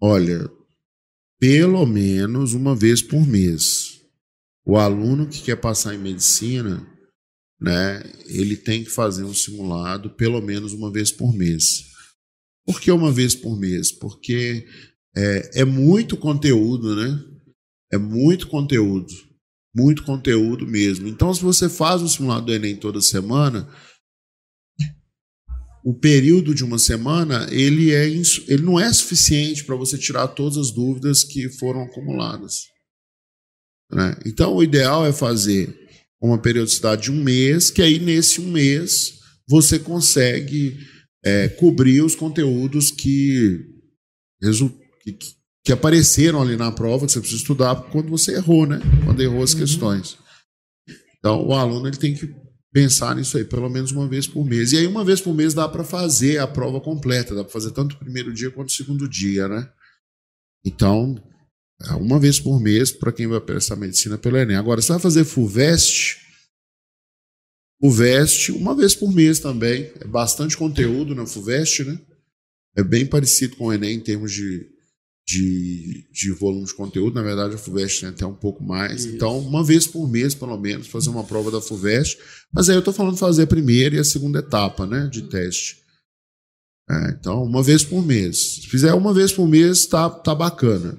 Olha, pelo menos uma vez por mês. O aluno que quer passar em medicina, né, ele tem que fazer um simulado pelo menos uma vez por mês. Por que uma vez por mês? Porque é, é muito conteúdo, né? É muito conteúdo. Muito conteúdo mesmo. Então, se você faz o simulado do Enem toda semana, o período de uma semana ele, é, ele não é suficiente para você tirar todas as dúvidas que foram acumuladas. Né? Então, o ideal é fazer uma periodicidade de um mês, que aí nesse um mês você consegue é, cobrir os conteúdos que, que, que, apareceram ali na prova, que você precisa estudar quando você errou, né? Quando errou as uhum. questões. Então, o aluno ele tem que pensar nisso aí pelo menos uma vez por mês. E aí, uma vez por mês, dá para fazer a prova completa, dá para fazer tanto o primeiro dia quanto o segundo dia, né? Então, é uma vez por mês para quem vai prestar medicina pelo Enem. Agora, você vai fazer FUVEST, FUVEST uma vez por mês também. É bastante conteúdo na FUVEST, né? É bem parecido com o Enem em termos de de, de volume de conteúdo. Na verdade, a FUVEST tem até um pouco mais. Isso. Então, uma vez por mês, pelo menos, fazer uma prova da FUVEST. Mas aí eu estou falando de fazer a primeira e a segunda etapa né, de teste. É, então, uma vez por mês. Se fizer uma vez por mês, tá, tá bacana.